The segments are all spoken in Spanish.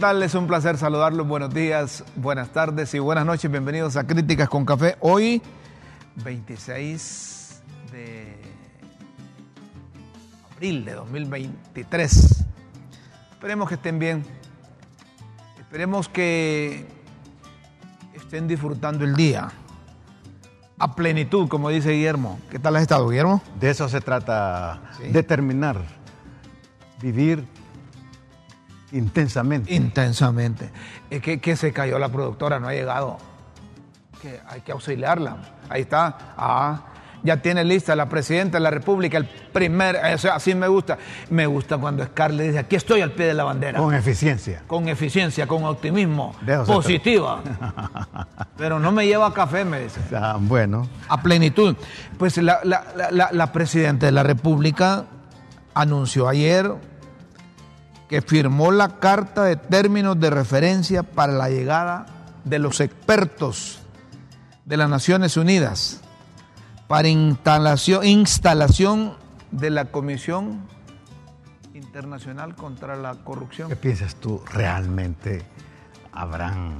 tal? Es un placer saludarlos. Buenos días, buenas tardes y buenas noches. Bienvenidos a Críticas con Café. Hoy, 26 de abril de 2023. Esperemos que estén bien. Esperemos que estén disfrutando el día a plenitud, como dice Guillermo. ¿Qué tal has estado, Guillermo? De eso se trata, determinar, vivir intensamente. Intensamente. Es que, que, se cayó la productora, no ha llegado. Que hay que auxiliarla. Ahí está. Ah, ya tiene lista la presidenta de la República, el primer, así me gusta. Me gusta cuando Scarlett dice, aquí estoy al pie de la bandera. Con eficiencia. Con eficiencia, con optimismo, positiva. Pero no me lleva a café, me dice. Ah, bueno. A plenitud. Pues la, la presidenta de la República anunció ayer que firmó la carta de términos de referencia para la llegada de los expertos de las Naciones Unidas para instalación, instalación de la Comisión Internacional contra la Corrupción. ¿Qué piensas tú? ¿Realmente habrán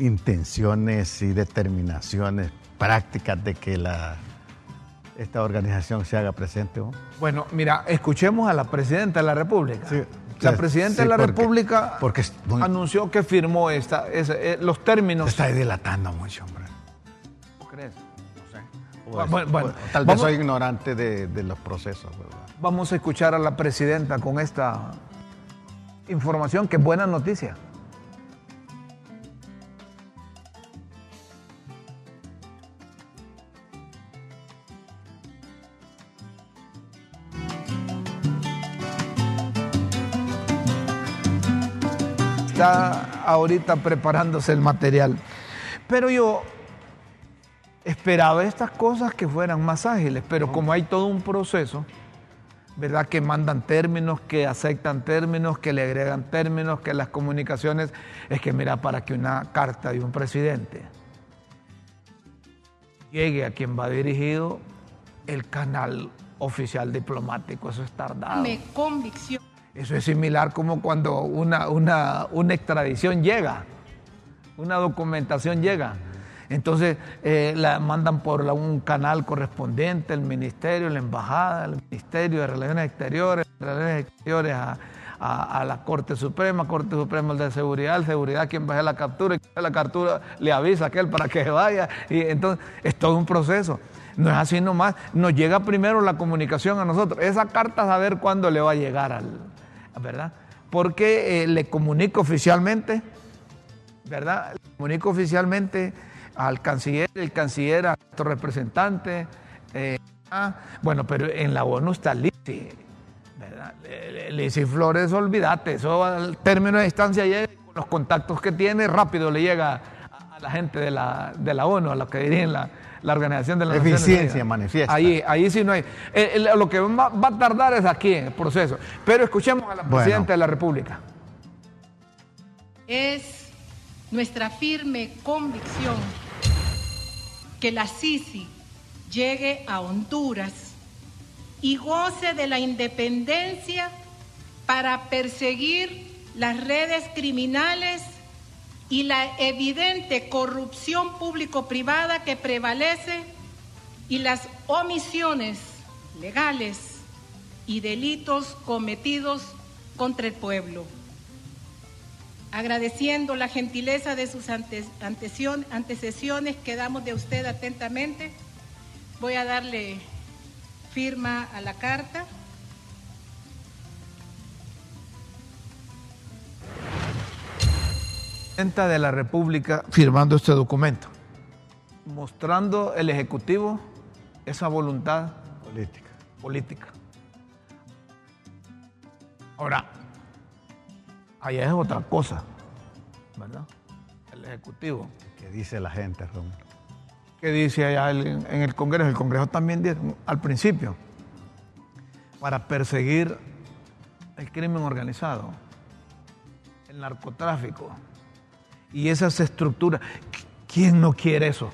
intenciones y determinaciones prácticas de que la, esta organización se haga presente? Bueno, mira, escuchemos a la Presidenta de la República. la Presidenta de la República porque anunció que firmó esta, eh, los términos. Se está dilatando mucho, hombre. ¿Crees? Pues, bueno, pues, tal vez soy ignorante de, los procesos. Vamos a escuchar a la presidenta con esta información, que buena noticia. Está ahorita preparándose el material. Pero yo esperaba estas cosas que fueran más ágiles, pero como hay todo un proceso, ¿verdad? Que mandan términos, que aceptan términos, que le agregan términos, que las comunicaciones, es que mira, para que una carta de un presidente llegue a quien va dirigido, el canal oficial diplomático, eso es tardado. Me convicción. Eso es similar como cuando una, una, una extradición llega, una documentación llega entonces eh, la mandan por un canal correspondiente, el ministerio, la embajada, el ministerio de Relaciones Exteriores, Relaciones Exteriores a, la Corte Suprema, Corte Suprema de Seguridad, Seguridad quien baje la captura, y la captura le avisa a aquel para que vaya. Y entonces es todo un proceso. No es así nomás. Nos llega primero la comunicación a nosotros. Esa carta a ver cuándo le va a llegar al, ¿verdad? Porque eh, le comunico oficialmente, ¿verdad? Le comunico oficialmente al canciller, el canciller a nuestro representante. Eh, ah, bueno, pero en la ONU está Lisi, ¿verdad? Lisi Flores, olvídate, eso al término de distancia llega, los contactos que tiene, rápido le llega a, la gente de la, de la ONU, a los que dirigen la, la Organización de la Eficiencia manifiesta. Ahí, ahí sí no hay. Eh, lo que va, a tardar es aquí, en el proceso. Pero escuchemos a la Presidenta de la República. Es nuestra firme convicción que la Sisi llegue a Honduras y goce de la independencia para perseguir las redes criminales y la evidente corrupción público-privada que prevalece y las omisiones legales y delitos cometidos contra el pueblo agradeciendo la gentileza de sus antecesiones, quedamos de usted atentamente. Voy a darle firma a la carta. Presidenta de la República firmando este documento, mostrando el Ejecutivo esa voluntad política. política. Ahora, Allá es otra cosa, ¿verdad? El Ejecutivo. ¿Qué dice la gente, Romulo? ¿Qué dice allá en el Congreso? El Congreso también dice, al principio, para perseguir el crimen organizado, el narcotráfico y esas estructuras. ¿Quién no quiere eso?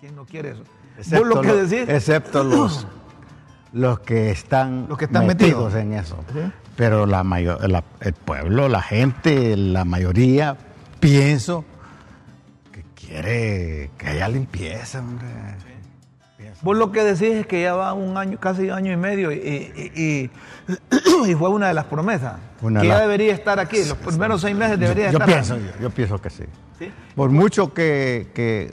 ¿Quién no quiere eso? Excepto, lo que decís? excepto los los que están, Los que están metidos, metidos. en eso. Sí. Pero la mayor, la- el pueblo, la gente, la mayoría, pienso que quiere que haya limpieza, hombre. Vos lo que decís es que ya va un año, casi año y medio, y, y- y- y fue una de las promesas. Una que ya debería estar aquí. Los primeros seis meses debería yo, yo estar pienso, yo, yo pienso que sí. ¿Sí? Por mucho que, que-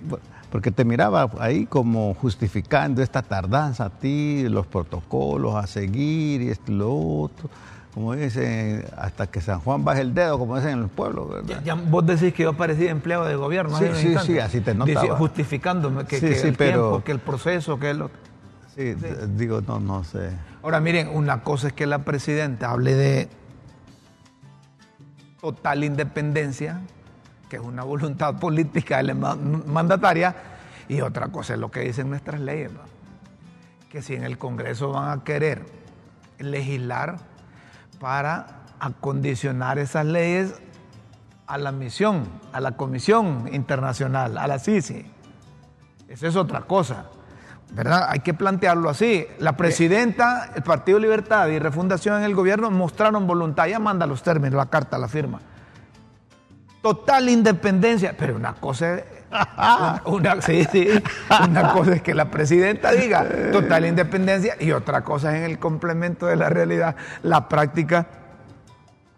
porque te miraba ahí como justificando esta tardanza a ti, los protocolos a seguir y esto y lo otro, como dicen, hasta que San Juan baje el dedo, como dicen en el pueblo, ¿verdad? Ya, ya vos decís que yo parecía empleado de gobierno. Sí, sí, sí, así te notaba. Dice- justificándome que, Sí, que sí, el pero- tiempo, que el proceso, que lo... Sí, digo, no, no sé. Ahora miren, una cosa es que la presidenta hable de total independencia, que es una voluntad política de la ma- mandataria, y otra cosa es lo que dicen nuestras leyes, ¿va? que si en el Congreso van a querer legislar para acondicionar esas leyes a la misión, a la Comisión Internacional, a la CICI. Esa es otra cosa. ¿Verdad? Hay que plantearlo así. La presidenta, el Partido Libertad y Refundación en el gobierno mostraron voluntad. Ya manda los términos, la carta, la firma. Total independencia. Pero una cosa es. Una, una- sí, sí. Una cosa es que la presidenta diga total independencia y otra cosa es en el complemento de la realidad, la práctica.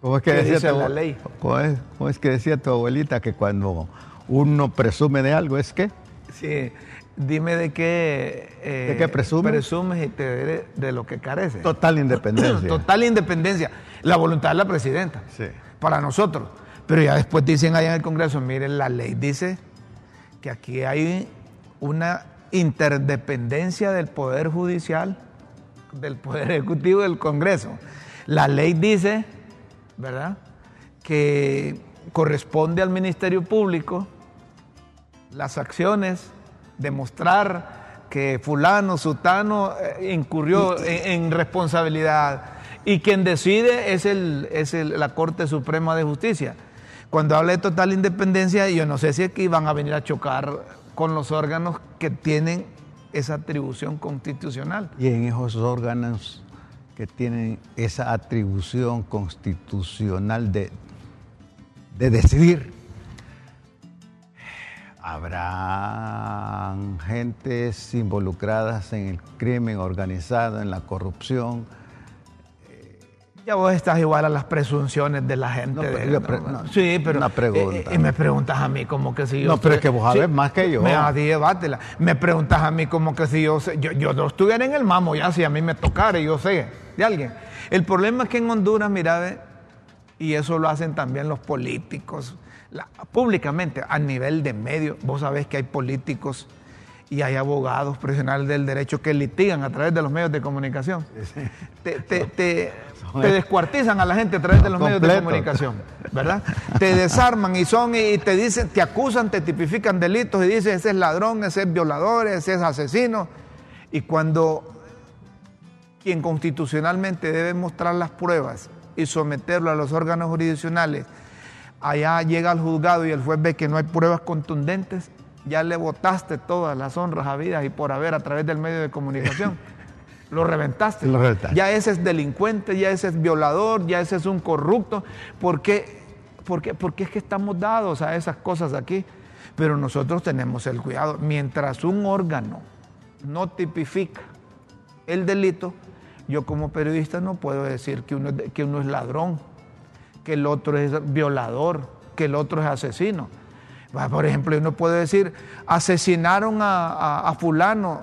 ¿Cómo es que ¿Qué decía dice tu, la ley? ¿cómo es, cómo es que decía tu abuelita que cuando uno presume de algo es que? Sí, dime de qué. eh, ¿De qué presumes? Presumes y te de lo que careces. Total independencia. Total independencia. La voluntad de la presidenta. Sí. Para nosotros. Pero ya después dicen allá en el Congreso, miren, la ley dice que aquí hay una interdependencia del Poder Judicial, del Poder Ejecutivo y del Congreso. La ley dice, ¿verdad?, que corresponde al Ministerio Público las acciones, demostrar que fulano, sutano eh, incurrió en, en responsabilidad y quien decide es, el, es el- la Corte Suprema de Justicia. Cuando habla de total independencia, yo no sé si aquí van a venir a chocar con los órganos que tienen esa atribución constitucional. Y en esos órganos que tienen esa atribución constitucional de, de decidir, habrá gentes involucradas en el crimen organizado, en la corrupción. Ya vos estás igual a las presunciones de la gente. No, de- yo no, sí, pero. una pregunta. eh, eh, y me preguntas a mí como que si yo. No, pero es que vos sabés más que yo. Me, debátela. me preguntas a mí como que si yo, sé- yo. Yo no estuviera en el mamo ya, si a mí me tocara y yo sé de alguien. El problema es que en Honduras, mira, y eso lo hacen también los políticos, la- públicamente, a nivel de medio. Vos sabés que hay políticos y hay abogados profesionales del derecho que litigan a través de los medios de comunicación. Te, te- te- te descuartizan a la gente a través de los medios de comunicación, ¿verdad? Te desarman y son y te dicen, te acusan, te tipifican delitos y dicen ese es ladrón, ese es violador, ese es asesino. Y cuando quien constitucionalmente debe mostrar las pruebas y someterlo a los órganos jurisdiccionales, allá llega al juzgado y el juez ve que no hay pruebas contundentes, ya le votaste todas las honras habidas y por haber a través del medio de comunicación. Lo reventaste. Lo reventaste. Ya ese es delincuente, ya ese es violador, ya ese es un corrupto. ¿Por qué? Porque, porque es que estamos dados a esas cosas aquí. Pero nosotros tenemos el cuidado. Mientras un órgano no tipifica el delito, yo como periodista no puedo decir que uno, es- que uno es ladrón, que el otro es violador, que el otro es asesino. Por ejemplo, uno puede decir, asesinaron a, a- a fulano.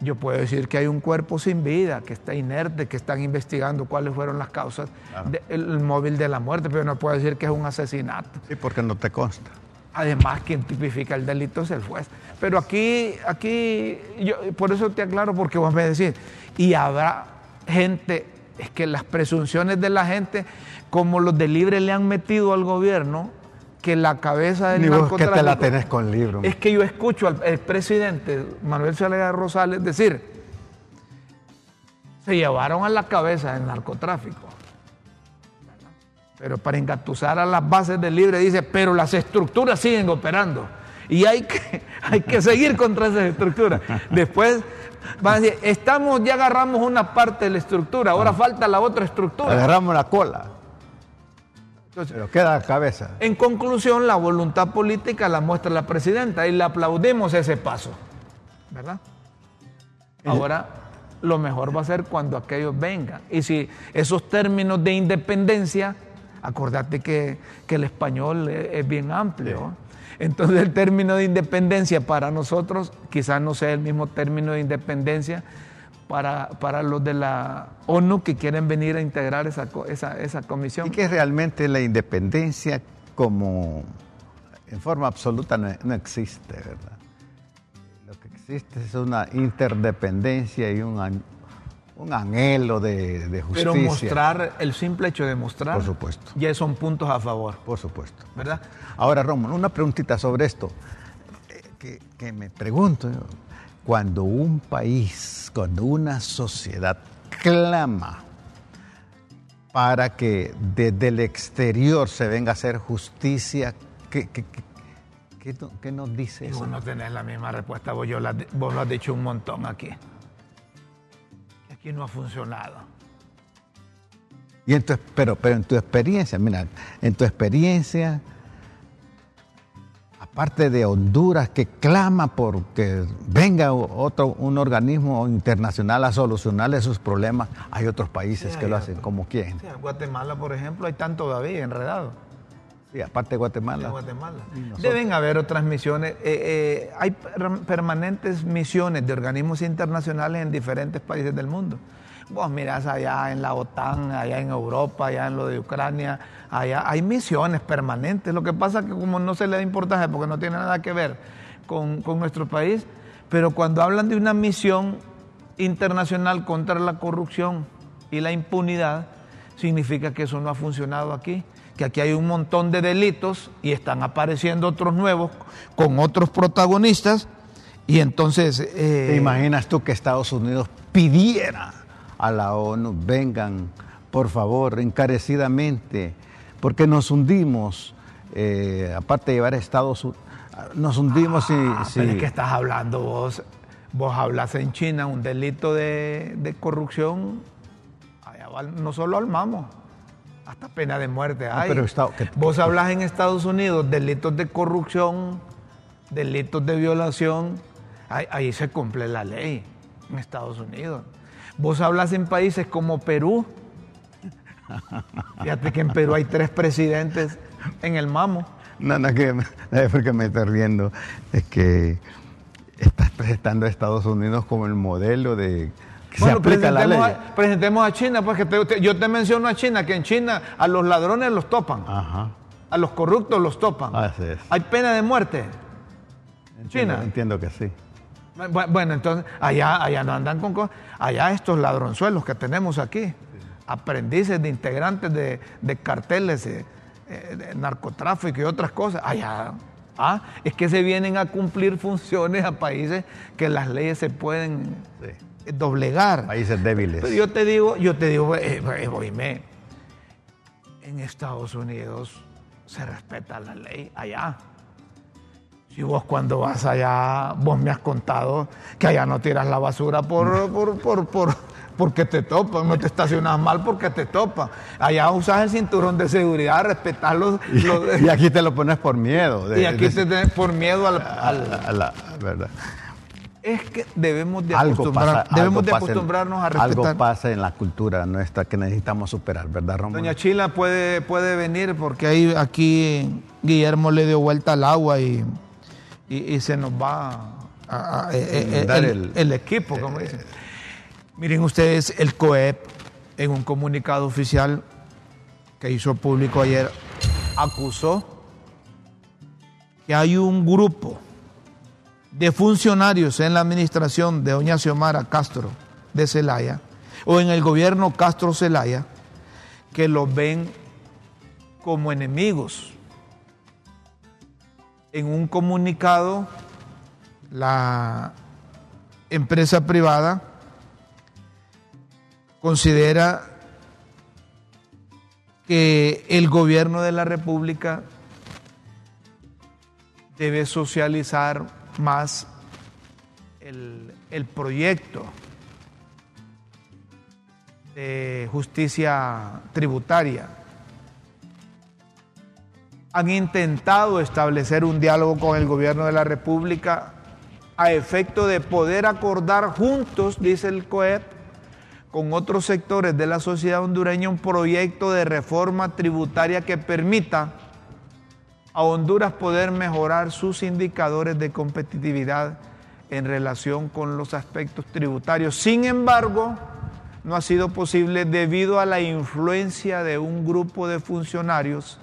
Yo puedo decir que hay un cuerpo sin vida, que está inerte, que están investigando cuáles fueron las causas del el móvil de la muerte, pero no puedo decir que es un asesinato. Sí, porque no te consta. Además, quien tipifica el delito es el juez. Pero aquí, aquí, yo, por eso te aclaro, porque vos me decís, y habrá gente, es que las presunciones de la gente, como los de libre le han metido al gobierno, que la cabeza del Ni vos que te la tenés con libro. Es que yo escucho al el presidente Manuel Zelaya Rosales decir, se llevaron a la cabeza del narcotráfico. Pero para engatusar a las bases del libre dice, pero las estructuras siguen operando. Y hay que, hay que seguir contra esas estructuras. Después van a decir, estamos, ya agarramos una parte de la estructura, ahora falta la otra estructura. Agarramos la cola. Pero queda la cabeza. En conclusión, la voluntad política la muestra la presidenta y le aplaudimos ese paso. ¿Verdad? Ahora, lo mejor va a ser cuando aquellos vengan. Y si esos términos de independencia, acordate que, el español es, bien amplio. Entonces el término de independencia para nosotros quizás no sea el mismo término de independencia para, para los de la ONU que quieren venir a integrar esa, esa, esa comisión. Y que realmente la independencia como en forma absoluta no, existe, ¿verdad? Lo que existe es una interdependencia y un, un anhelo de, de, justicia. Pero mostrar, el simple hecho de mostrar, por supuesto. ya son puntos a favor. Por supuesto. ¿Verdad? Ahora, Romo, una preguntita sobre esto, eh, que, que me pregunto, cuando un país, cuando una sociedad clama para que desde el exterior se venga a hacer justicia, ¿qué, qué, nos dice eso? Vos no tenés la misma respuesta, vos, yo vos lo has dicho un montón aquí. Aquí no ha funcionado. Y en pero, pero en tu experiencia, mira, en tu experiencia, parte de Honduras que clama por que venga otro, un organismo internacional a solucionarle sus problemas, hay otros países que lo hacen como quieren. Guatemala, por ejemplo, hay tanto todavía enredado. Sí, aparte de Guatemala. Guatemala. Deben haber otras misiones. Eh, eh, hay permanentes misiones de organismos internacionales en diferentes países del mundo. Vos mirás allá en la OTAN, allá en Europa, allá en lo de Ucrania, allá hay misiones permanentes. Lo que pasa es que como no se le da importancia porque no tiene nada que ver con, nuestro país, pero cuando hablan de una misión internacional contra la corrupción y la impunidad, significa que eso no ha funcionado aquí, que aquí hay un montón de delitos y están apareciendo otros nuevos con otros protagonistas y entonces... Eh, ¿Te imaginas tú que Estados Unidos pidiera a la ONU, vengan, por favor, encarecidamente, porque nos hundimos, eh, aparte de llevar a Estados Unidos, nos hundimos ah, y... ¿De qué estás hablando vos? Vos hablas en China, un delito de, corrupción, no solo armamos, hasta pena de muerte hay. pero vos hablas en Estados Unidos, delitos de corrupción, delitos de violación, ahí se cumple la ley en Estados Unidos. Vos hablas en países como Perú. Fíjate que en Perú hay tres presidentes en el mamo. No, no, que, es porque me estoy riendo. Es que estás presentando a Estados Unidos como el modelo de que se aplica la ley. A, presentemos a China, porque yo te menciono a China, que en China a los ladrones los topan. A los corruptos los topan. Así es. Hay pena de muerte. En China. Entiendo que sí. Bueno, entonces allá, allá no andan con cosas. Allá estos ladronzuelos que tenemos aquí, aprendices de integrantes de, carteles de, eh, de, narcotráfico y otras cosas, allá. Ah, es que se vienen a cumplir funciones a países que las leyes se pueden doblegar. Países débiles. Pero yo te digo, yo te digo, eh, eh en Estados Unidos se respeta la ley allá. Y vos cuando vas allá, vos me has contado que allá no tiras la basura por, por, por, porque te topan, no te estacionas mal porque te topan. Allá usas el cinturón de seguridad, respetas los... Y, aquí te lo pones por miedo. y aquí te pones por miedo al... A, la, verdad. Es que debemos de, debemos de acostumbrarnos a respetar. Algo pasa en la cultura nuestra que necesitamos superar, ¿verdad, Romo? Doña Chila puede, puede venir porque ahí, aquí Guillermo le dio vuelta al agua y y, se nos va a, eh, eh, el, equipo, como dicen. Miren ustedes, el COEP, en un comunicado oficial que hizo público ayer, acusó que hay un grupo de funcionarios en la administración de doña Xiomara Castro de Celaya, o en el gobierno Castro Celaya, que los ven como enemigos en un comunicado, la empresa privada considera que el gobierno de la República debe socializar más el, proyecto de justicia tributaria. Han intentado establecer un diálogo con el gobierno de la República a efecto de poder acordar juntos, dice el COEP, con otros sectores de la sociedad hondureña un proyecto de reforma tributaria que permita a Honduras poder mejorar sus indicadores de competitividad en relación con los aspectos tributarios. Sin embargo, no ha sido posible debido a la influencia de un grupo de funcionarios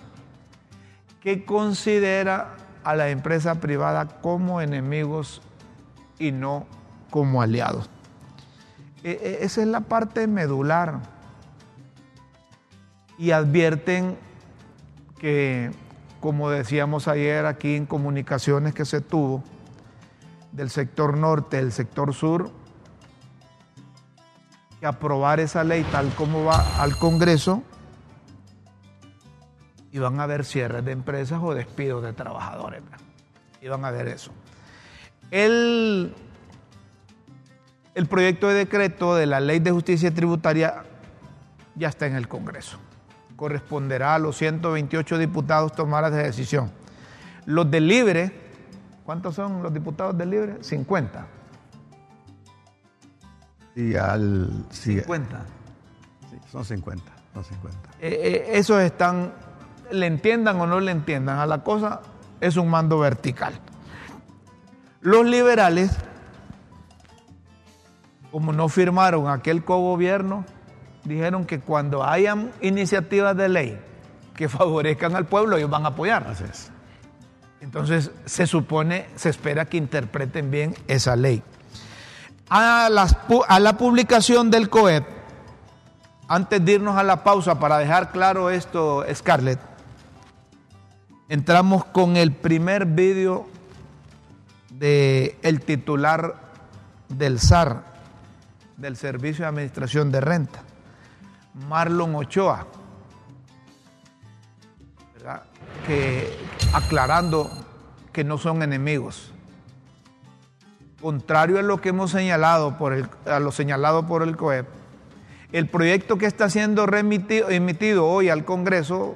que considera a la empresa privada como enemigos y no como aliados. E, e, esa es la parte medular. Y advierten que, como decíamos ayer aquí en comunicaciones que se tuvo, del sector norte, del sector sur, que aprobar esa ley tal como va al Congreso y van a haber cierres de empresas o despidos de trabajadores. Y van a ver eso. El, el proyecto de decreto de la ley de justicia tributaria ya está en el Congreso. Corresponderá a los 128 diputados tomar esa decisión. Los del Libre, ¿cuántos son los diputados del Libre? 50. Sí, al, 50. son 50, son 50. Eh, eh, esos están, le entiendan o no le entiendan, a la cosa es un mando vertical. Los liberales como no firmaron aquel cogobierno, dijeron que cuando hayan iniciativas de ley que favorezcan al pueblo, ellos van a apoyar. Entonces se supone, se espera que interpreten bien esa ley. A, a la publicación del COEP, antes de irnos a la pausa para dejar claro esto, Scarlett, entramos con el primer vídeo del el titular del SAR, del Servicio de Administración de Renta, Marlon Ochoa, que aclarando que no son enemigos. Contrario a lo que hemos señalado por el, a lo señalado por el COEP, el proyecto que está siendo remitido, emitido hoy al Congreso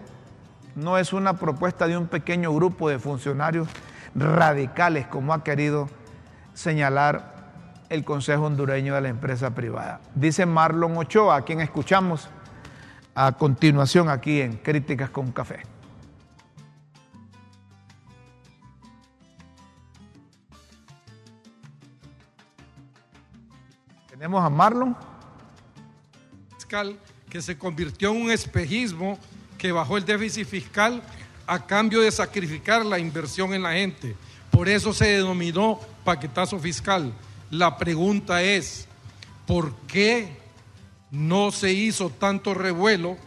no es una propuesta de un pequeño grupo de funcionarios radicales, como ha querido señalar el Consejo Hondureño de la Empresa Privada. Dice Marlon Ochoa, a quien escuchamos a continuación aquí en Críticas con Café. Tenemos a Marlon. Fiscal que se convirtió en un espejismo que bajó el déficit fiscal a cambio de sacrificar la inversión en la gente. Por eso se denominó paquetazo fiscal la pregunta es, ¿por qué no se hizo tanto revuelo?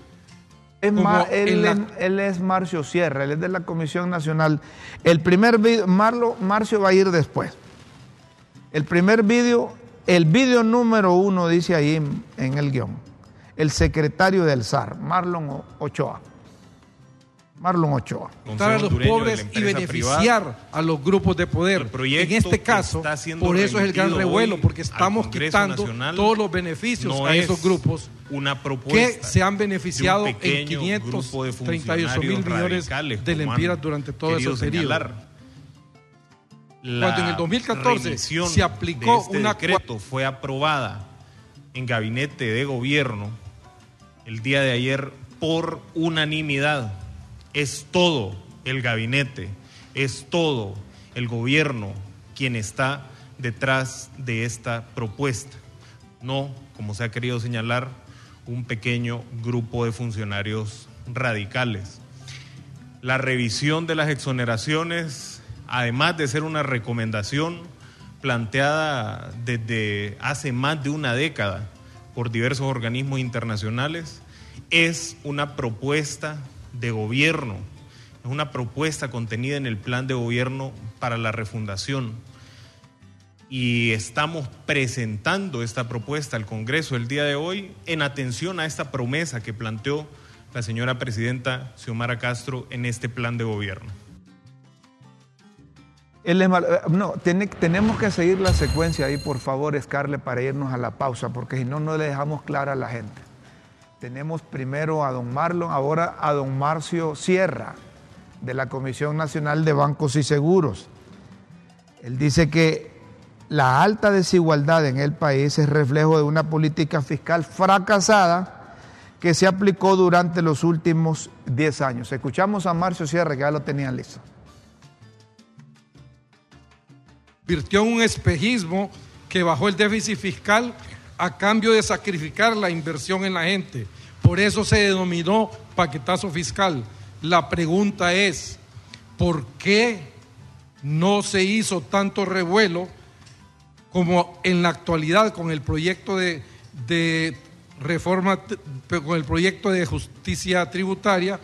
él, es, Marcio Sierra, él es de la Comisión Nacional. El primer video, Marcio va a ir después. El primer vídeo, el vídeo número uno dice ahí en el guion, el secretario del SAR, Marlon Ochoa. Marlon Ochoa. a los pobres y beneficiar a los grupos de poder. En este caso, por eso es el gran revuelo, porque estamos quitando todos los beneficios a esos grupos una propuesta que se han beneficiado en 538 mil millones de lempiras durante todo ese periodo. Cuando en el 2014 se aplicó este una decreto fue aprobada en gabinete de gobierno el día de ayer por unanimidad es todo el gabinete, es todo el gobierno quien está detrás de esta propuesta, no, como se ha querido señalar, un pequeño grupo de funcionarios radicales. La revisión de las exoneraciones, además de ser una recomendación planteada desde hace más de una década por diversos organismos internacionales, es una propuesta de gobierno, es una propuesta contenida en el plan de gobierno para la refundación. Y estamos presentando esta propuesta al Congreso el día de hoy en atención a esta promesa que planteó la señora presidenta Xiomara Castro en este plan de gobierno. Eh, No, tenemos que seguir la secuencia ahí, por favor, Scarlett, para irnos a la pausa, porque si no, no le dejamos clara a la gente. Tenemos primero a don Marlon, ahora a don Marcio Sierra, de la Comisión Nacional de Bancos y Seguros. Él dice que la alta desigualdad en el país es reflejo de una política fiscal fracasada que se aplicó durante los últimos 10 años. Escuchamos a Marcio Sierra, que ya lo tenían listo. Convirtió en un espejismo que bajó el déficit fiscal a cambio de sacrificar la inversión en la gente. Por eso se denominó paquetazo fiscal. La pregunta es, ¿por qué no se hizo tanto revuelo como en la actualidad con el proyecto de, de reforma, con el proyecto de justicia tributaria,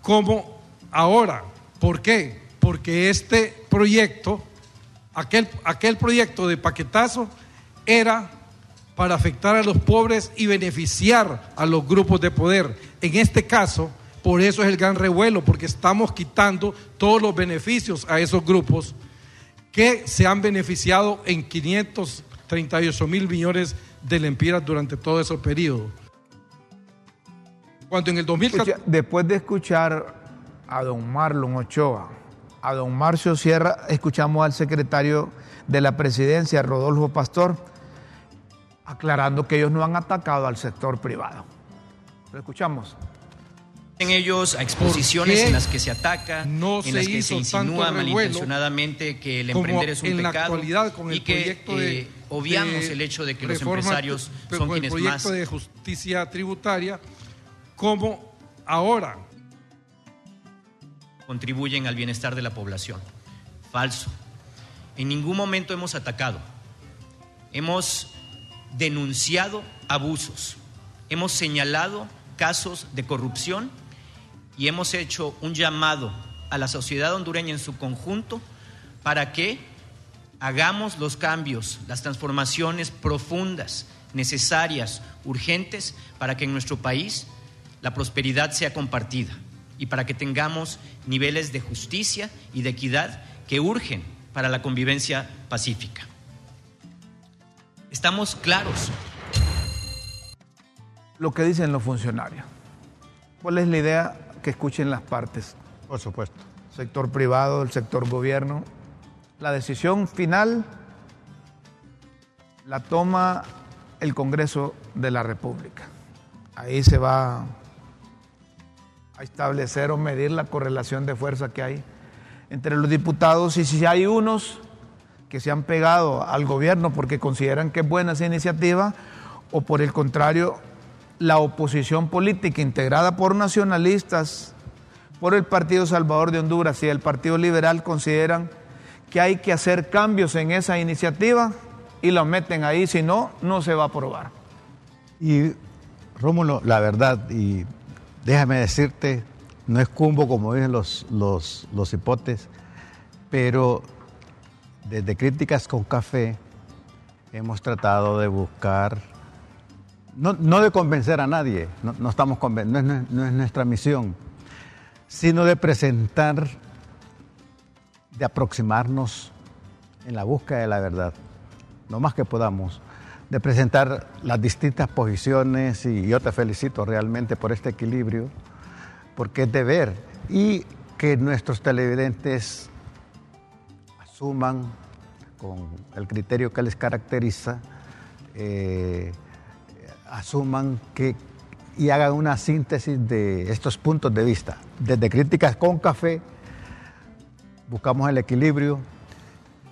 como ahora? ¿Por qué? Porque este proyecto aquel, aquel proyecto de paquetazo era para afectar a los pobres y beneficiar a los grupos de poder. En este caso, por eso es el gran revuelo, porque estamos quitando todos los beneficios a esos grupos que se han beneficiado en 538 mil millones de lempiras durante todo ese periodo. Cuando en el 2014... Escucha, después de escuchar a don Marlon Ochoa, a don Marcio Sierra, escuchamos al secretario de la presidencia, Rodolfo Pastor, aclarando que ellos no han atacado al sector privado. Lo escuchamos. En ellos a exposiciones ¿Por qué en las que se ataca, no en se las que se insinúa malintencionadamente que el emprender es un pecado con el y que proyecto de, eh, obviamos de el hecho de que los empresarios son con el quienes proyecto más de justicia tributaria como ahora contribuyen al bienestar de la población. Falso. En ningún momento hemos atacado. Hemos denunciado abusos. Hemos señalado casos de corrupción y hemos hecho un llamado a la sociedad hondureña en su conjunto para que hagamos los cambios, las transformaciones profundas, necesarias, urgentes, para que en nuestro país la prosperidad sea compartida y para que tengamos niveles de justicia y de equidad que urgen para la convivencia pacífica. Estamos claros. Lo que dicen los funcionarios. ¿Cuál es la idea? Que escuchen las partes. Por supuesto. Sector privado, el sector gobierno. La decisión final la toma el Congreso de la República. Ahí se va a establecer o medir la correlación de fuerza que hay entre los diputados y si hay unos que se han pegado al gobierno porque consideran que es buena esa iniciativa o por el contrario la oposición política integrada por nacionalistas, por el Partido Salvador de Honduras y el Partido Liberal consideran que hay que hacer cambios en esa iniciativa y lo meten ahí, si no, no se va a aprobar. Y Rómulo, la verdad, y déjame decirte, no es cumbo como dicen los, los, hipotes, pero desde Críticas con Café hemos tratado de buscar, no, no de convencer a nadie, no, no estamos conven- no, es, no es nuestra misión, sino de presentar, de aproximarnos en la búsqueda de la verdad, lo más que podamos, de presentar las distintas posiciones y yo te felicito realmente por este equilibrio, porque es deber y que nuestros televidentes asuman con el criterio que les caracteriza, eh, asuman que y hagan una síntesis de estos puntos de vista. Desde críticas con café, buscamos el equilibrio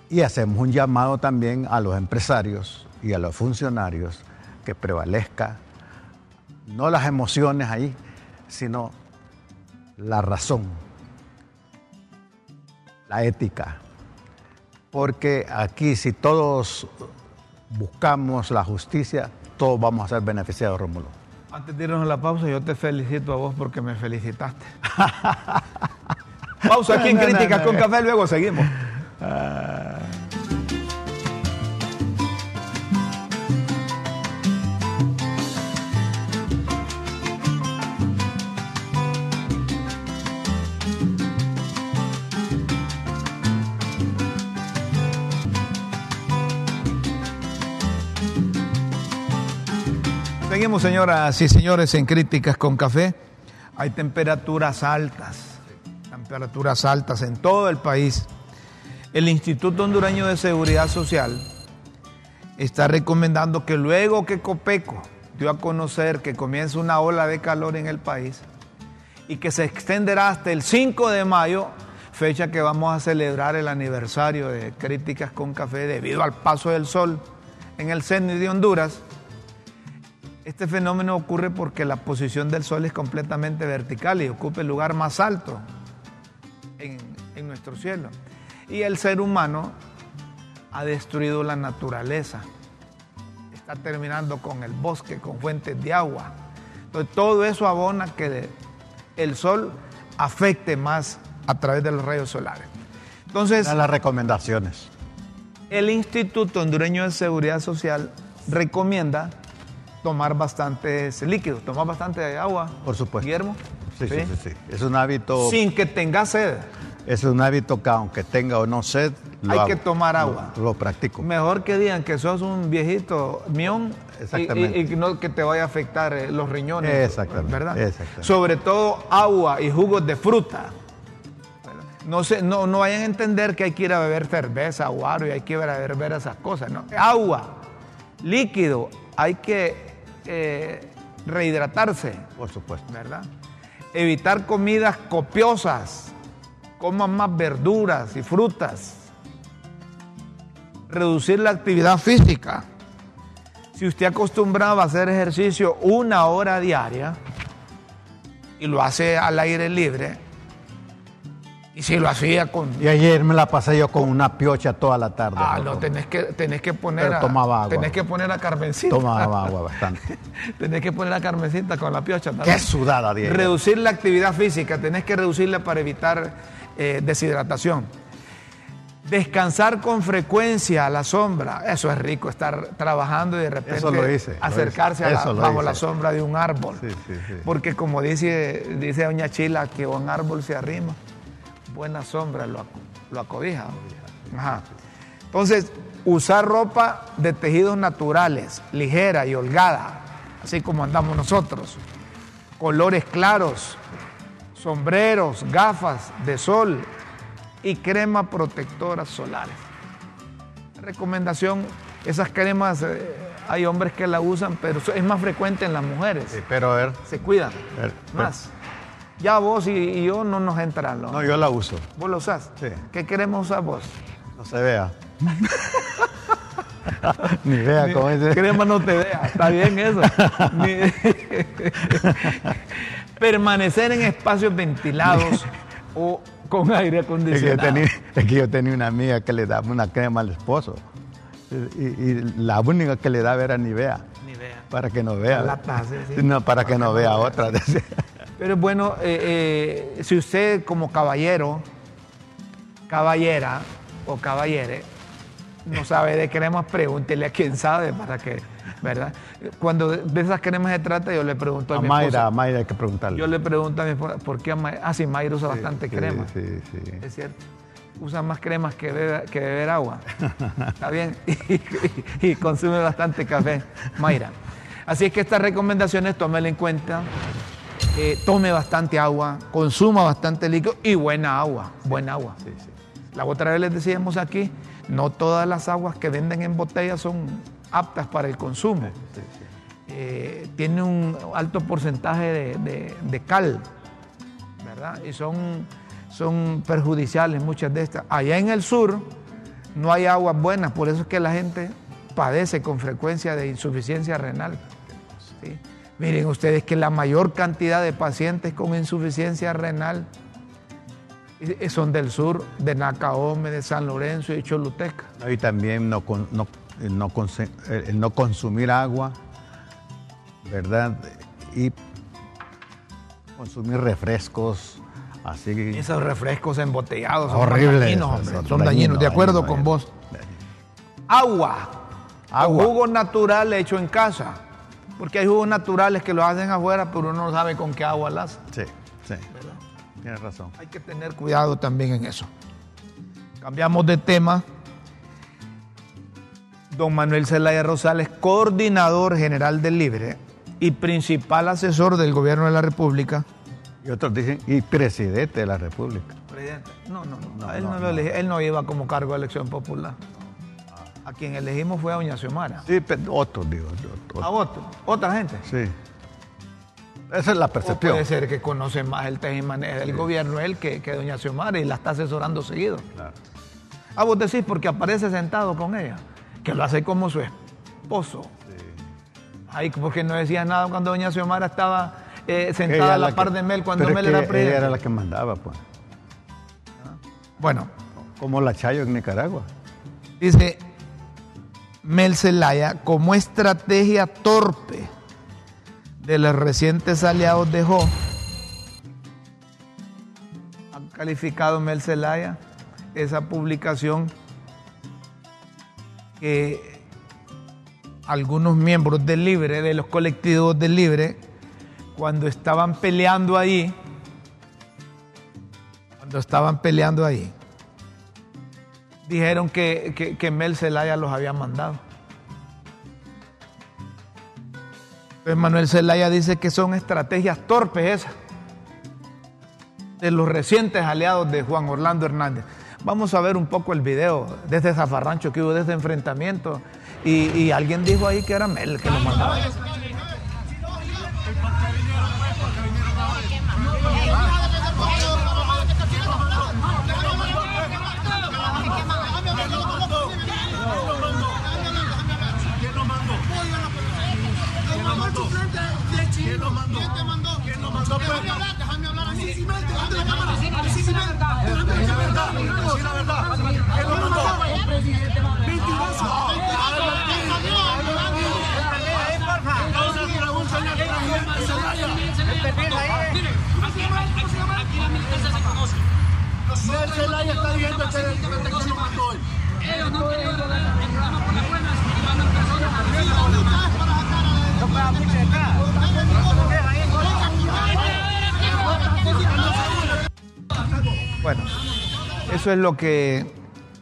y hacemos un llamado también a los empresarios y a los funcionarios que prevalezca no las emociones ahí, sino la razón, la ética. Porque aquí si todos buscamos la justicia, todos vamos a ser beneficiados, Rómulo. Antes de irnos a la pausa, yo te felicito a vos porque me felicitaste. pausa aquí en No, no, Críticas no, con. Café, luego seguimos. Señoras y señores, en Críticas con Café. Hay temperaturas altas, temperaturas altas en todo el país. El Instituto Hondureño de Seguridad Social está recomendando que luego que Copeco dio a conocer que comienza una ola de calor en el país y que se extenderá hasta el 5 de mayo, fecha que vamos a celebrar el aniversario de Críticas con Café debido al paso del sol en el CENI de Honduras. Este fenómeno ocurre porque la posición del sol es completamente vertical y ocupa el lugar más alto en, en nuestro cielo. Y el ser humano ha destruido la naturaleza. Está terminando con el bosque, con fuentes de agua. Entonces todo eso abona que el sol afecte más a través de los rayos solares. Entonces, las recomendaciones. El Instituto Hondureño de Seguridad Social recomienda tomar bastantes líquidos, tomar bastante agua. Por supuesto. Guillermo. Sí, sí, sí, sí. Es un hábito. Sin que tenga sed. Es un hábito que aunque tenga o no sed, lo hay hago. que tomar agua. Lo, lo practico. Mejor que digan que sos un viejito mión y, Exactamente. y- y no que te vaya a afectar eh, los riñones. Exactamente, ¿Verdad? exactamente. Sobre todo agua y jugos de fruta. No, se, no, no vayan a entender que hay que ir a beber cerveza, guaro y hay que ir a beber esas cosas. ¿no? Agua, líquido, hay que eh, rehidratarse. Por supuesto. ¿verdad? Evitar comidas copiosas, coman más verduras y frutas. Reducir la actividad física. Si usted acostumbraba a hacer ejercicio una hora diaria y lo hace al aire libre, y si lo hacía con... Y ayer me la pasé yo con una piocha toda la tarde. Ah, no, tenés que, tenés que poner Pero a... tomaba agua. Tenés que poner a Carmencita. Tomaba agua bastante. tenés que poner a Carmencita con la piocha también. Qué sudada, Diego. Reducir la actividad física, tenés que reducirla para evitar eh, deshidratación. Descansar con frecuencia a la sombra, eso es rico, estar trabajando y de repente Eso lo hice, lo acercarse a la- bajo hice. la sombra de un árbol. Sí, sí, sí. Porque como dice, dice doña Chila, que un árbol se arrima, buena sombra lo, lo acobija. Ajá. Entonces, usar ropa de tejidos naturales, ligera y holgada, así como andamos nosotros. Colores claros, sombreros, gafas de sol y crema protectoras solares. Recomendación, esas cremas, eh, hay hombres que la usan, pero es más frecuente en las mujeres. Sí, pero a ver. Se cuidan ver, más. Ya vos y, y yo no nos entran los. No, yo la uso. ¿Vos lo usás? Sí. ¿Qué queremos usar vos? No se vea. Ni vea cómo es. Crema no te vea. Está bien eso. Ni- Permanecer en espacios ventilados o con aire Es que, yo acondicionado. tenía, es que yo tenía una amiga que le daba una crema al esposo. Y, y la única que le daba era Nivea. Ni vea. Para que no vea. La paz, sí. No, para que no vea otra. Pero es bueno, eh, eh, si usted como caballero, caballera o caballere, no sabe de cremas, pregúntele a quien sabe para que, ¿verdad? Cuando de esas cremas se trata, yo le pregunto a, A mi Mayra, esposa. a Mayra hay que preguntarle. Yo le pregunto a mi esposa, ¿por qué a Mayra? Ah, sí, Mayra usa bastante Sí, crema. Sí, sí. Es cierto. Usa más cremas que, bebe- que beber agua. Está bien. Y, y consume bastante café. Mayra. Así es que estas recomendaciones tómela en cuenta. Eh, tome bastante agua, consuma bastante líquido y buena agua. Buena agua. Sí, sí. La otra vez les decíamos aquí, no todas las aguas que venden en botella son aptas para el consumo. Eh, tiene un alto porcentaje de, de- de cal, ¿verdad? Y son, son perjudiciales muchas de estas. Allá en el sur no hay aguas buenas, por eso es que la gente padece con frecuencia de insuficiencia renal. ¿sí? Miren ustedes que la mayor cantidad de pacientes con insuficiencia renal eh, son del sur, de Nacaome, de San Lorenzo y Choluteca. Y también no, no, el no, el no consumir agua, ¿verdad? Y consumir refrescos, así. Esos refrescos embotellados son Horribles, dañinos, son hombre, son dañinos, dañinos, de acuerdo con vos. Agua. Agua. Jugo natural hecho en casa. Porque hay jugos naturales que lo hacen afuera, pero uno no sabe con qué agua las. Sí, sí. Tienes razón. Hay que tener cuidado también en eso. Cambiamos de tema. Don Manuel Zelaya Rosales, coordinador general del Libre, y principal asesor del gobierno de la República. Y otros dicen, y presidente de la República. Presidente. No, no, no. él, no, lo elige- él no iba como cargo de elección popular. A quien elegimos fue a Doña Xiomara. Sí, pero otros, digo. otros. A otro, otra gente. Sí. Esa es la O percepción. puede ser que conoce más el maneje del gobierno él que, que Doña Xiomara y la está asesorando seguido. Claro. Ah, vos decís porque aparece sentado con ella, que lo hace como su esposo. Ay, porque no decía nada cuando Doña Xiomara estaba eh, sentada Ella a la par de Mel cuando Mel era Ella presidente. era la que mandaba, pues. Bueno, Como la Chayo en Nicaragua. dice Mel Zelaya, como estrategia torpe de los recientes aliados de Jo, han calificado Mel Zelaya esa publicación que algunos miembros del Libre, de los colectivos del Libre, cuando estaban peleando ahí, cuando estaban peleando ahí, dijeron que, que, Mel Zelaya los había mandado. Entonces Manuel Zelaya dice que son estrategias torpes esas de los recientes aliados de Juan Orlando Hernández. Vamos a ver un poco el video de este zafarrancho que hubo de este enfrentamiento. Y, alguien dijo ahí que era Mel el que lo mandaba. Bueno, eso es lo que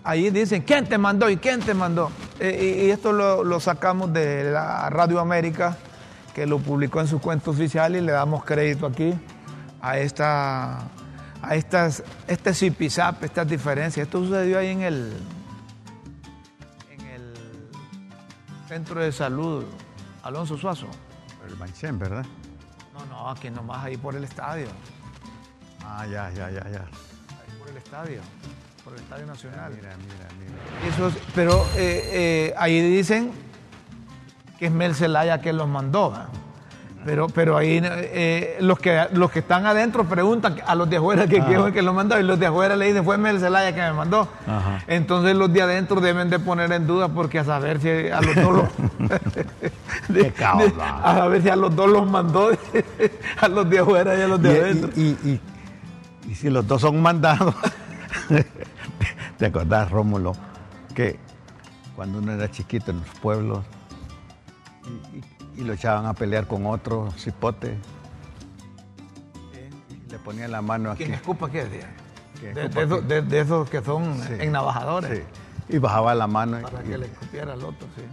ahí dicen, ¿quién te mandó y quién te mandó? Eh, y, y esto lo, lo sacamos de la Radio América, que lo publicó en su cuenta oficial y le damos crédito aquí a esta a estas este zipizap, estas diferencias. Esto sucedió ahí en el en el centro de salud Alonso Suazo. El Manchén, ¿verdad? No, no, aquí nomás ahí por el estadio. Ah, ya, ya, ya, ya. Ahí por el estadio, por el Estadio Nacional. Mira, mira, mira. Eso es- pero eh, eh, ahí dicen que es Mel Zelaya que los mandó. Pero, pero ahí eh, los, que, los que están adentro preguntan a los de afuera que fue que lo mandó y los de afuera le dicen fue Mel Zelaya que me mandó. Ajá. Entonces los de adentro deben de poner en duda porque a saber si a los dos los, Qué cabrón. a saber si a los dos los mandó a los de afuera y a los de Y, adentro. y- y- y- y si los dos son mandados, ¿te acordás, Rómulo? Que cuando uno era chiquito en los pueblos y, y- y lo echaban a pelear con otro cipote y le ponían la mano aquí. ¿Quién escupa qué? Que De, escupa de esos, aquí. de- de esos que son Sí. ennavajadores. Sí. Y bajaba la mano. Para y- que le escupiera al otro, sí.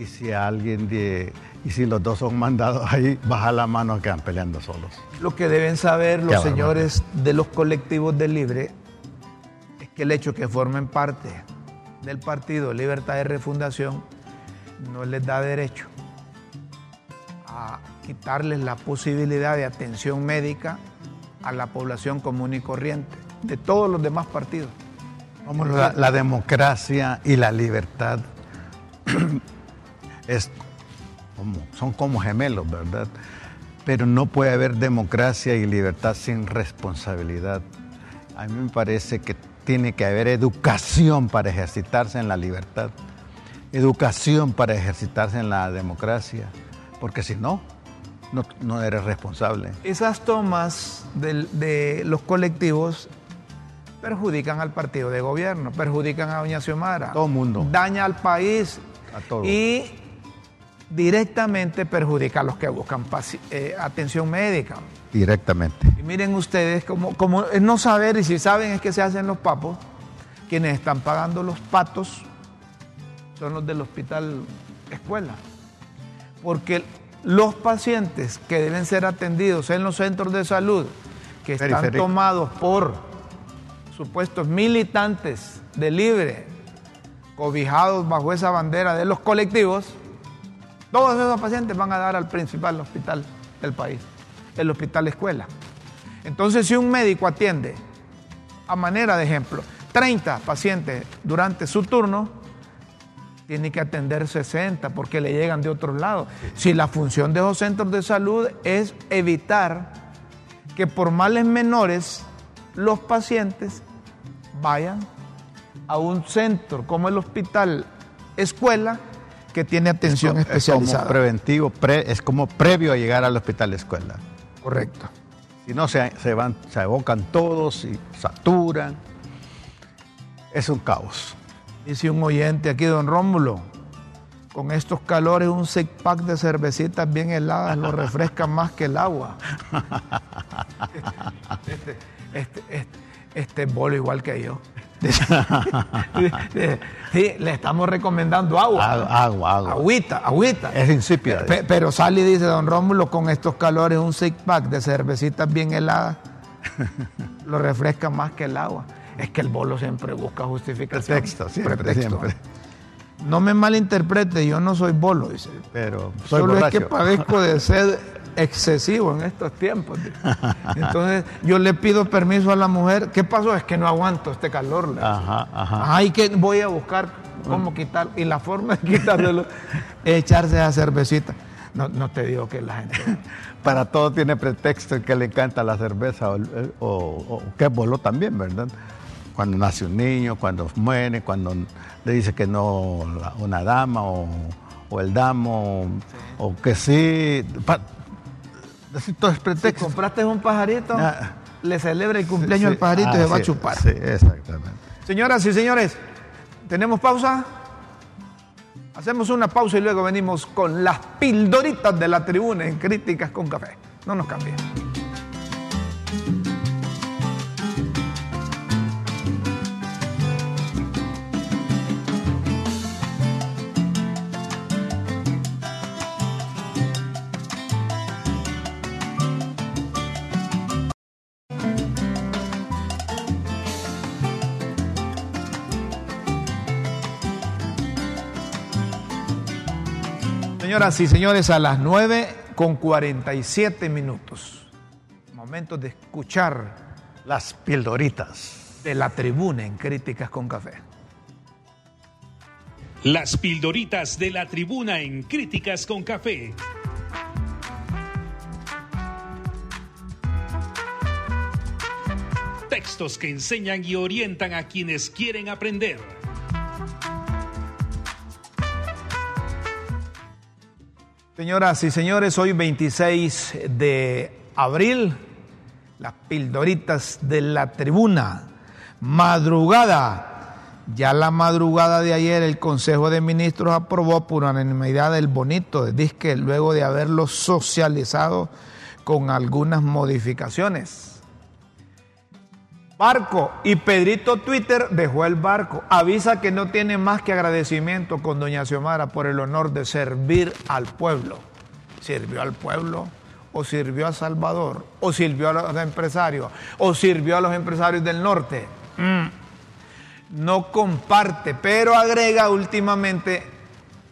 Y si alguien de, y si los dos son mandados ahí, baja la mano quedan peleando solos. Lo que deben saber los Qué señores de los colectivos del Libre es que el hecho que formen parte del partido Libertad de Refundación no les da derecho a quitarles la posibilidad de atención médica a la población común y corriente de todos los demás partidos. La, democracia y la libertad como- son como gemelos, ¿verdad? Pero no puede haber democracia y libertad sin responsabilidad. A mí me parece que tiene que haber educación para ejercitarse en la libertad, educación para ejercitarse en la democracia, porque si no, no, no eres responsable. Esas tomas de los colectivos perjudican al partido de gobierno, perjudican a Doña Xiomara. Todo mundo. Daña al país. A todo. Y directamente perjudica a los que buscan eh, atención médica. Directamente. Y miren ustedes, como, como es no saber, y si saben es que se hacen los papos, quienes están pagando los patos son los del hospital escuela. Porque los pacientes que deben ser atendidos en los centros de salud, que están Periférico. tomados por supuestos militantes de libre, cobijados bajo esa bandera de los colectivos, todos esos pacientes van a dar al principal hospital del país, el hospital escuela. Entonces, si un médico atiende, a manera de ejemplo, 30 pacientes durante su turno, tiene que atender 60 porque le llegan de otro lado. Si la función de esos centros de salud es evitar que por males menores los pacientes vayan a un centro como el hospital escuela que tiene atención Es como especializada. preventivo, pre- es como previo a llegar al hospital escuela. Correcto. Si no, se, se van, se abocan todos y saturan. Es un caos. Dice un oyente aquí, don Rómulo, con estos calores un six pack de cervecitas bien heladas lo refresca más que el agua. Este, este, este, este es bolo igual que yo. Sí, le estamos recomendando agua. Agua, agua, agua. Agüita, agüita. Es insípida. Pe- pero sale y dice, don Rómulo, con estos calores un six pack de cervecitas bien heladas lo refresca más que el agua. Es que el bolo siempre busca justificación. Pretexto, siempre, Pretexto. siempre. No me malinterprete, yo no soy bolo, dice. Pero soy Solo borracho. es que padezco de sed excesivo en estos tiempos. Entonces yo le pido permiso a la mujer. ¿Qué pasó? Es que no aguanto este calor. Ajá, ajá. Ay, que voy a buscar cómo quitar. Y la forma de quitárselo es echarse a cervecita. No, no te digo que la gente. Para todo tiene pretexto que le encanta la cerveza o, o- o que es bolo también, ¿verdad? Cuando nace un niño, cuando muere, cuando le dice que no una dama o, o el damo, o que sí. Pa- así todo es Si pretexto. compraste un pajarito, Ah. le celebra el cumpleaños Sí, al pajarito y ah, se va a chupar. Sí, exactamente. Señoras y señores, ¿tenemos pausa? Hacemos una pausa y luego venimos con las pildoritas de la tribuna en Críticas con Café. No nos cambien. Señoras y señores, a las 9 con 47 minutos. Momento de escuchar Las pildoritas. de la tribuna en Críticas con Café. Las pildoritas de la tribuna en Críticas con Café. Textos que enseñan y orientan a quienes quieren aprender. Señoras y señores, hoy 26 de abril, las pildoritas de la tribuna, madrugada. Ya la madrugada de ayer el Consejo de Ministros aprobó por unanimidad el bonito de disque luego de haberlo socializado con algunas modificaciones. Barco y Pedrito Twitter dejó el barco. Avisa que no tiene más que agradecimiento con doña Xiomara por el honor de servir al pueblo. Sirvió al pueblo, o sirvió a Salvador, o sirvió a los empresarios, o sirvió a los empresarios del norte. Mm. No comparte, pero agrega últimamente,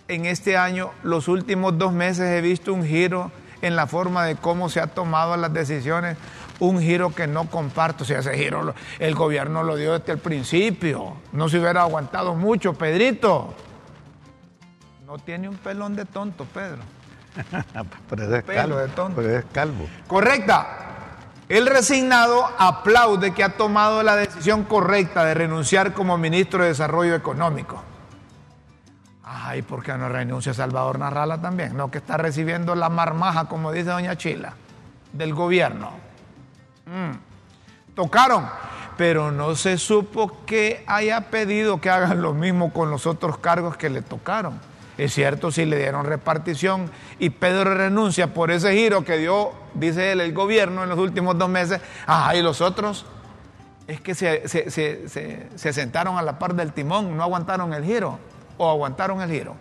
en este año, los últimos dos meses he visto un giro en la forma de cómo se ha tomado las decisiones, un giro que no comparto. O sea, ese giro el gobierno lo dio desde el principio. No se hubiera aguantado mucho, Pedrito. No tiene un pelón de tonto, Pedro. Pero ese es Pelo calvo. de tonto. Pero ese es calvo. Correcta. El resignado aplaude que ha tomado la decisión correcta de renunciar como ministro de Desarrollo Económico. Ay, ¿por qué no renuncia Salvador Narrala también? No, que está recibiendo la marmaja, como dice doña Chila, del gobierno. Mm. Tocaron, pero no se supo que haya pedido que hagan lo mismo con los otros cargos que le tocaron. Es cierto, si le dieron repartición y Pedro renuncia por ese giro que dio, dice él, el gobierno en los últimos dos meses, ah, y los otros es que se- se- se- se sentaron a la par del timón, no aguantaron el giro o aguantaron el giro.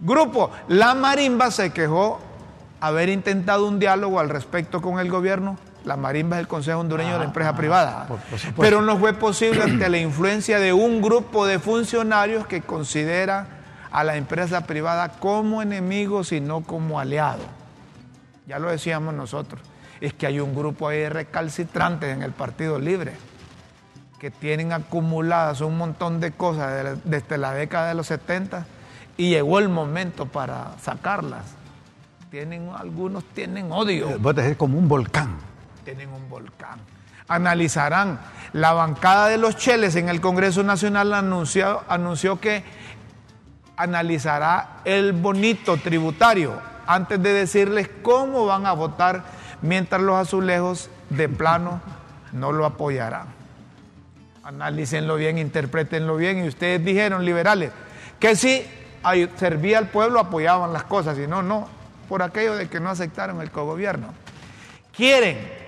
Grupo, la marimba se quejó haber intentado un diálogo al respecto con el gobierno. La marimba es el Consejo Hondureño de la Empresa Privada. por- por supuesto. Pero no fue posible ante la influencia de un grupo de funcionarios que considera a la empresa privada como enemigo, sino como aliado. Ya lo decíamos nosotros. Es que hay un grupo ahí de recalcitrantes en el Partido Libre que tienen acumuladas un montón de cosas de la- desde la década de los 70 y llegó el momento para sacarlas. Tienen, algunos tienen odio, Vos decís como un volcán. Tienen un volcán. Analizarán. La bancada de los Cheles en el Congreso Nacional anunció, anunció que analizará el bonito tributario antes de decirles cómo van a votar mientras los azulejos de plano no lo apoyarán. Analícenlo bien, interpretenlo bien. Y ustedes dijeron, liberales, que si servía al pueblo apoyaban las cosas, y no, no, por aquello de que no aceptaron el cogobierno. Quieren.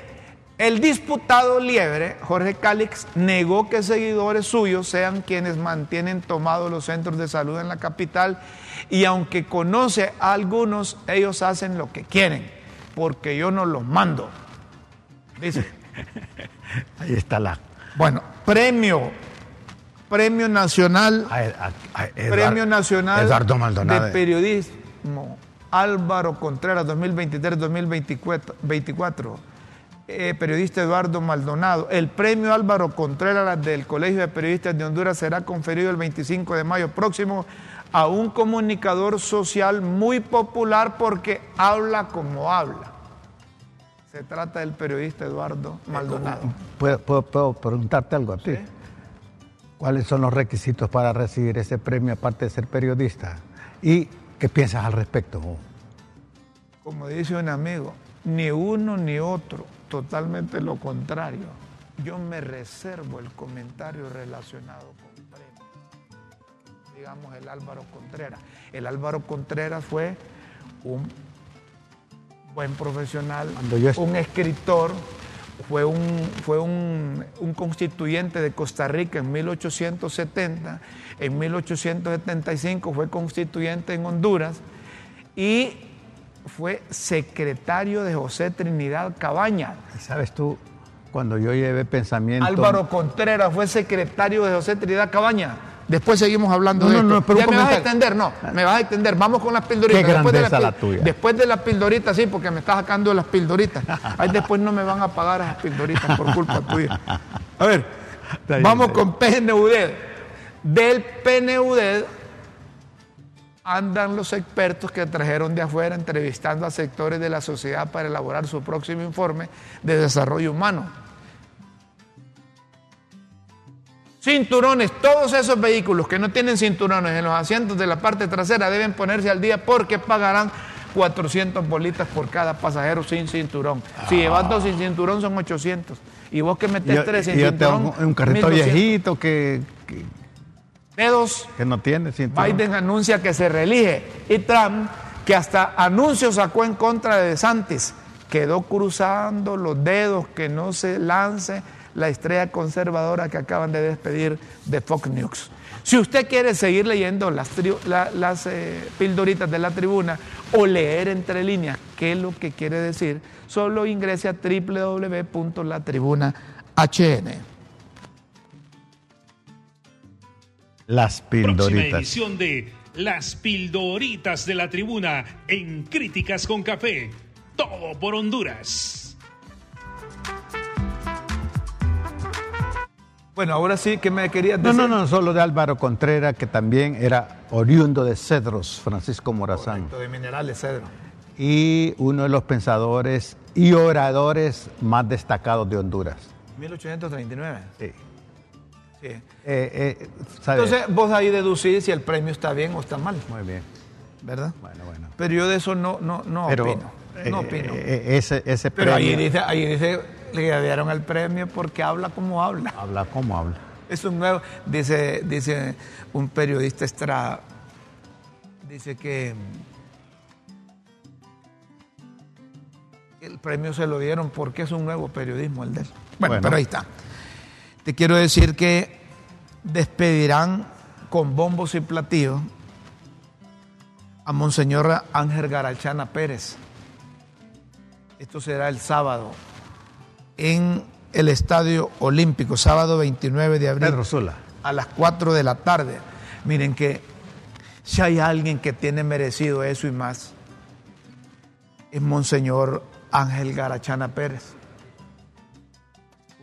El disputado Liebre, Jorge Cálix, negó que seguidores suyos sean quienes mantienen tomados los centros de salud en la capital y aunque conoce a algunos, ellos hacen lo que quieren, porque yo no los mando. Dice. Ahí está la. Bueno, premio, premio nacional, a- a- a- Eduard- premio nacional de periodismo Álvaro Contreras 2023-2024. Eh, periodista Eduardo Maldonado. El premio Álvaro Contreras del Colegio de Periodistas de Honduras será conferido el 25 de mayo próximo a un comunicador social muy popular porque habla como habla. Se trata del periodista Eduardo Maldonado. ¿Puedo, puedo- puedo preguntarte algo a ti? ¿Cuáles son los requisitos para recibir ese premio aparte de ser periodista? ¿Y qué piensas al respecto? Como dice un amigo, ni uno ni otro, totalmente lo contrario. Yo me reservo el comentario relacionado con premios. Digamos el Álvaro Contreras. El Álvaro Contreras fue un buen profesional, un escritor, fue, un, fue un, un constituyente de Costa Rica en 1870, en 1875 fue constituyente en Honduras y fue secretario de José Trinidad Cabaña. Y sabes tú, cuando yo llevé pensamiento. Álvaro Contreras fue secretario de José Trinidad Cabaña. Después seguimos hablando No, de no, esto. no, pero un ya me vas a extender, no, me vas a extender. Vamos con las pildoritas. Qué Después de grandeza la tuya. Después de las pildoritas, sí, porque me estás sacando las pildoritas. Ahí después no me van a pagar esas pildoritas por culpa tuya. A ver, vamos con PNUD. Del PNUD andan los expertos que trajeron de afuera entrevistando a sectores de la sociedad para elaborar su próximo informe de desarrollo humano. Cinturones, todos esos vehículos que no tienen cinturones en los asientos de la parte trasera deben ponerse al día porque pagarán 400 bolitas por cada pasajero sin cinturón. Si llevas dos sin cinturón son 800. Y vos que metes tres sin yo cinturón. tengo un, un carrito 1200. viejito que, que, Dedos, que no tiene. Biden anuncia que se reelige y Trump, que hasta anuncios sacó en contra de DeSantis, quedó cruzando los dedos que no se lance la estrella conservadora que acaban de despedir de Fox News. Si usted quiere seguir leyendo las, tri- la- las eh, pildoritas de la tribuna o leer entre líneas qué es lo que quiere decir, solo ingrese a www.latribunahn. Las Próxima pildoritas. edición de Las Pildoritas de la Tribuna en Críticas con Café. Todo por Honduras. Bueno, ahora sí, ¿qué me querías No, decir? no, no, solo de Álvaro Contreras, que también era oriundo de Cedros, Francisco Morazán. de minerales, Cedro. Y uno de los pensadores y oradores más destacados de Honduras. 1839. Sí. Eh, eh. Entonces, vos ahí deducís si el premio está bien o está mal, Muy bien. ¿verdad? Bueno, bueno. Pero yo de eso no, no, no Pero opino. No eh, opino. eh, ese, ese Pero ahí dice, ahí dice, le dieron el premio porque habla como habla. habla como habla. Es un nuevo, dice, dice un periodista Estrada, dice que el premio se lo dieron porque es un nuevo periodismo el de él. Bueno, Bueno. pero ahí está. Te quiero decir que despedirán con bombos y platillos a Monseñor Ángel Garachana Pérez, Esto será el sábado en el Estadio Olímpico, sábado 29 de abril. Pedro Sula. A las 4 de la tarde. Miren que si hay alguien que tiene merecido eso y más, es Monseñor Ángel Garachana Pérez,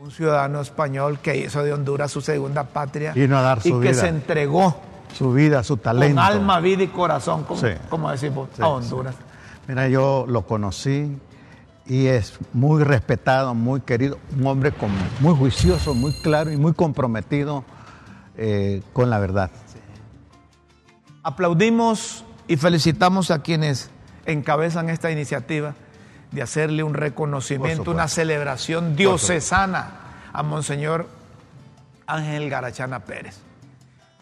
un ciudadano español que hizo de Honduras su segunda patria a dar su y que se entregó Su vida, su talento. con alma, vida y corazón, como, Sí. como decimos, Sí, a Honduras. Mira, yo lo conocí y es muy respetado, muy querido, un hombre con- muy juicioso, muy claro y muy comprometido eh, con la verdad. Aplaudimos y felicitamos a quienes encabezan esta iniciativa de hacerle un reconocimiento, una celebración diocesana a Monseñor Ángel Garachana Pérez.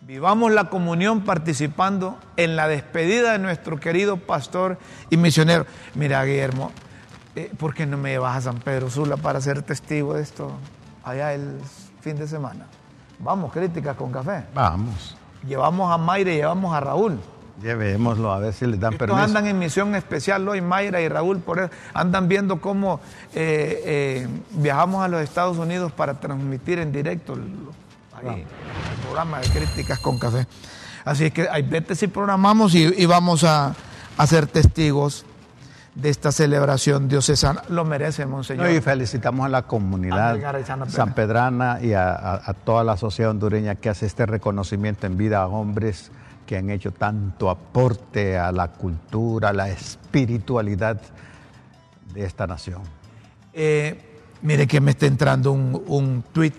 Vivamos la comunión participando en la despedida de nuestro querido pastor y misionero. Mira, Guillermo, eh, ¿por qué no me llevas a San Pedro Sula para ser testigo de esto allá el fin de semana? Vamos, críticas con café. Vamos, Llevamos a Mayra y llevamos a Raúl. Llevémoslo a ver si les dan Estos permiso. andan en misión especial hoy, Mayra y Raúl, por eso andan viendo cómo eh, eh, viajamos a los Estados Unidos para transmitir en directo el, ahí, el programa de críticas con café. Así es que veces si programamos y, y vamos a, a ser testigos de esta celebración diocesana. Lo merece, Monseñor. No, y felicitamos a la comunidad sanpedrana y a, a- a toda la sociedad hondureña que hace este reconocimiento en vida a hombres que han hecho tanto aporte a la cultura, a la espiritualidad de esta nación. Eh, mire que me está entrando un, un tuit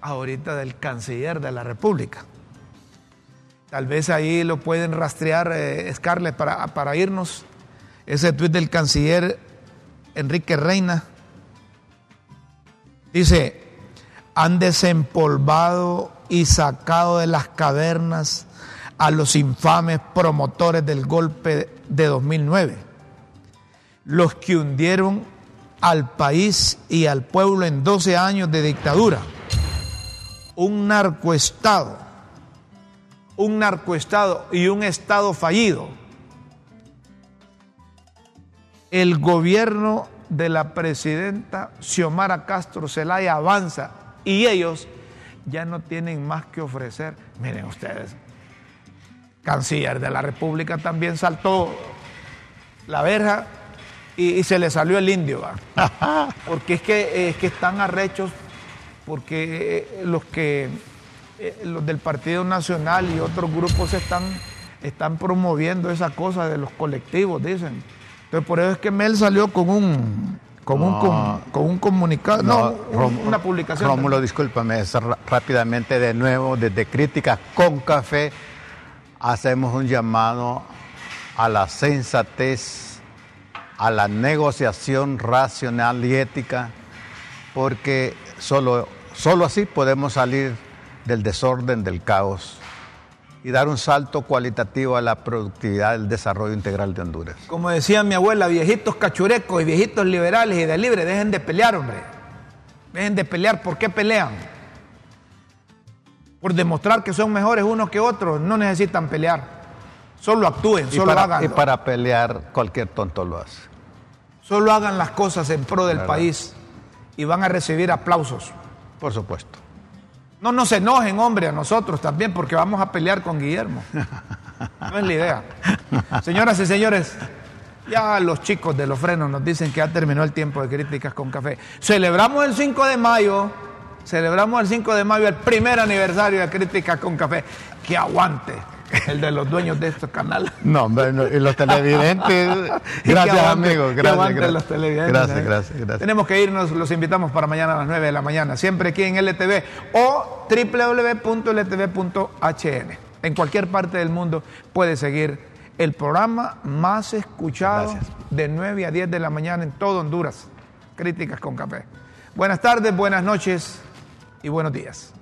ahorita del canciller de la República. Tal vez ahí lo pueden rastrear, eh, Scarlett, para, para irnos. Ese tuit del canciller Enrique Reina. Dice, han desempolvado y sacado de las cavernas a los infames promotores del golpe de 2009 los que hundieron al país y al pueblo en 12 años de dictadura. Un narcoestado, un narcoestado y un estado fallido. El gobierno de la presidenta Xiomara Castro Zelaya avanza y ellos ya no tienen más que ofrecer. Miren ustedes, canciller de la República también saltó la verja y, y se le salió el indio, ¿va? porque es que, es que están arrechos, porque eh, los que eh, los del Partido Nacional y otros grupos están, están promoviendo esa cosa de los colectivos, dicen. Entonces por eso es que Mel salió con un con un, con un comunicado, no, Rom- una publicación. Rómulo, discúlpame, rápidamente de nuevo, desde Críticas con Café, hacemos un llamado a la sensatez, a la negociación racional y ética, porque solo, solo así podemos salir del desorden, del caos y dar un salto cualitativo a la productividad del desarrollo integral de Honduras. Como decía mi abuela, viejitos cachurecos y viejitos liberales y de libre, dejen de pelear, hombre. Dejen de pelear. ¿Por qué pelean? Por demostrar que son mejores unos que otros. No necesitan pelear. Solo actúen, Y solo para, hagan. y para pelear cualquier tonto lo hace. Solo hagan las cosas en pro del ¿Verdad? país y van a recibir aplausos. Por supuesto. No nos enojen, hombre, a nosotros también, porque vamos a pelear con Guillermo. No es la idea. Señoras y señores, ya los chicos de los frenos nos dicen que ya terminó el tiempo de críticas con café. Celebramos el 5 de mayo, celebramos el 5 de mayo el primer aniversario de críticas con café. Que aguante el de los dueños de este canal. No, hombre, no, y los televidentes. Gracias, aguante- amigos. Gracias, gracias. los televidentes, gracias, ¿eh? gracias, gracias. Tenemos que irnos, los invitamos para mañana a las 9 de la mañana, siempre aquí en LTV o www.ltv.hn. En cualquier parte del mundo puede seguir el programa más escuchado Gracias. de 9 a 10 de la mañana en todo Honduras. Críticas con café. Buenas tardes, buenas noches y buenos días.